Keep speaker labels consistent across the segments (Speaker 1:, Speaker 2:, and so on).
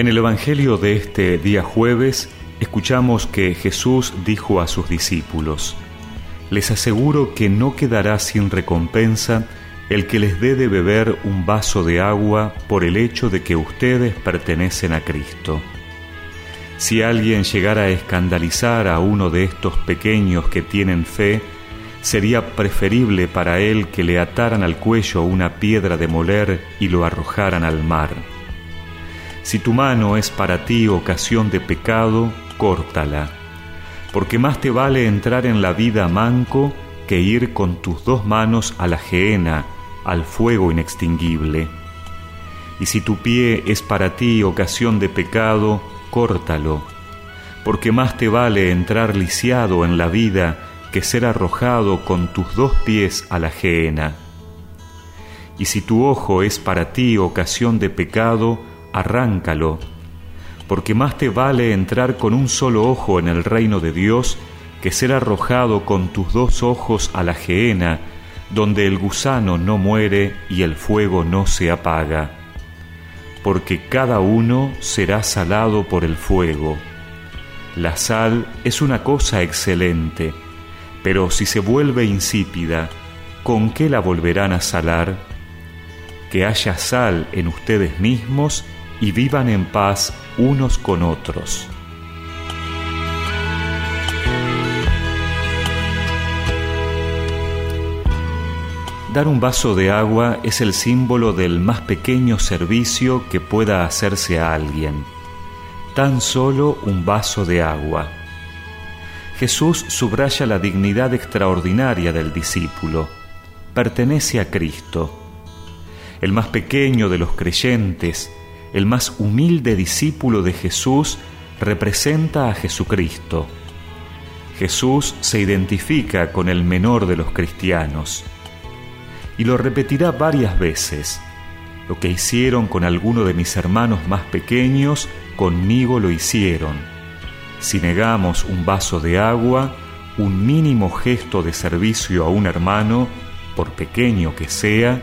Speaker 1: En el Evangelio de este día jueves escuchamos que Jesús dijo a sus discípulos, Les aseguro que no quedará sin recompensa el que les dé de beber un vaso de agua por el hecho de que ustedes pertenecen a Cristo. Si alguien llegara a escandalizar a uno de estos pequeños que tienen fe, sería preferible para él que le ataran al cuello una piedra de moler y lo arrojaran al mar. Si tu mano es para ti ocasión de pecado, córtala, porque más te vale entrar en la vida manco que ir con tus dos manos a la gehenna, al fuego inextinguible. Y si tu pie es para ti ocasión de pecado, córtalo, porque más te vale entrar lisiado en la vida que ser arrojado con tus dos pies a la gehenna. Y si tu ojo es para ti ocasión de pecado, arráncalo, porque más te vale entrar con un solo ojo en el reino de Dios que ser arrojado con tus dos ojos a la gehenna, donde el gusano no muere y el fuego no se apaga, porque cada uno será salado por el fuego. La sal es una cosa excelente, pero si se vuelve insípida, ¿con qué la volverán a salar? Que haya sal en ustedes mismos y vivan en paz unos con otros. Dar un vaso de agua es el símbolo del más pequeño servicio que pueda hacerse a alguien. Tan solo un vaso de agua. Jesús subraya la dignidad extraordinaria del discípulo. Pertenece a Cristo. El más pequeño de los creyentes, el más humilde discípulo de Jesús, representa a Jesucristo. Jesús se identifica con el menor de los cristianos y lo repetirá varias veces. Lo que hicieron con alguno de mis hermanos más pequeños, conmigo lo hicieron. Si negamos un vaso de agua, un mínimo gesto de servicio a un hermano, por pequeño que sea,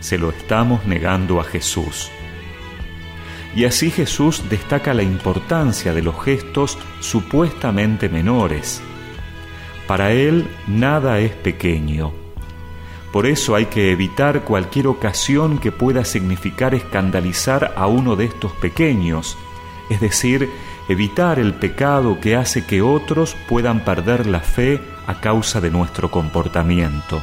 Speaker 1: se lo estamos negando a Jesús. Y así Jesús destaca la importancia de los gestos supuestamente menores. Para Él nada es pequeño por eso hay que evitar cualquier ocasión que pueda significar escandalizar a uno de estos pequeños, es decir, evitar el pecado que hace que otros puedan perder la fe a causa de nuestro comportamiento.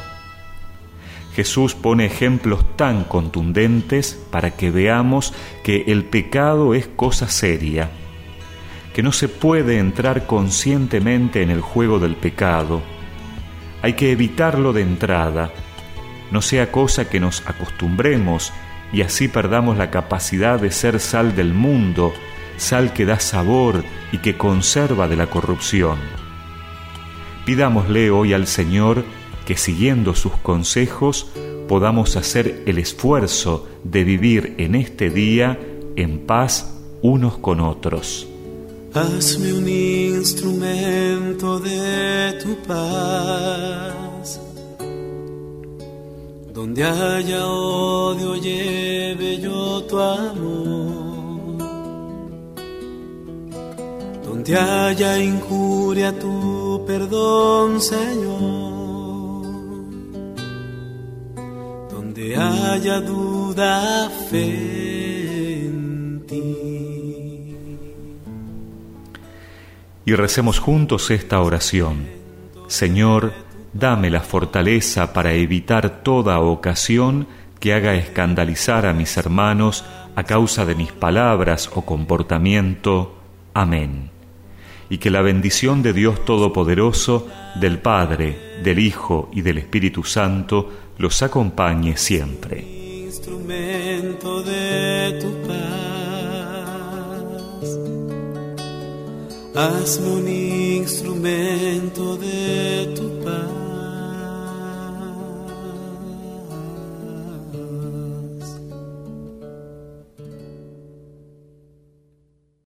Speaker 1: Jesús pone ejemplos tan contundentes para que veamos que el pecado es cosa seria, que no se puede entrar conscientemente en el juego del pecado. Hay que evitarlo de entrada, no sea cosa que nos acostumbremos y así perdamos la capacidad de ser sal del mundo, sal que da sabor y que conserva de la corrupción. Pidámosle hoy al Señor que siguiendo sus consejos podamos hacer el esfuerzo de vivir en este día en paz unos con otros.
Speaker 2: Hazme un instrumento de tu paz donde haya odio, lleve yo tu amor. Donde haya injuria, tu perdón, Señor. Haya duda, fe en ti.
Speaker 1: Y recemos juntos esta oración. Señor, dame la fortaleza para evitar toda ocasión que haga escandalizar a mis hermanos a causa de mis palabras o comportamiento. Amén. Y que la bendición de Dios Todopoderoso, del Padre, del Hijo y del Espíritu Santo los acompañe siempre.
Speaker 2: Instrumento de tu paz. Hazme un instrumento de tu paz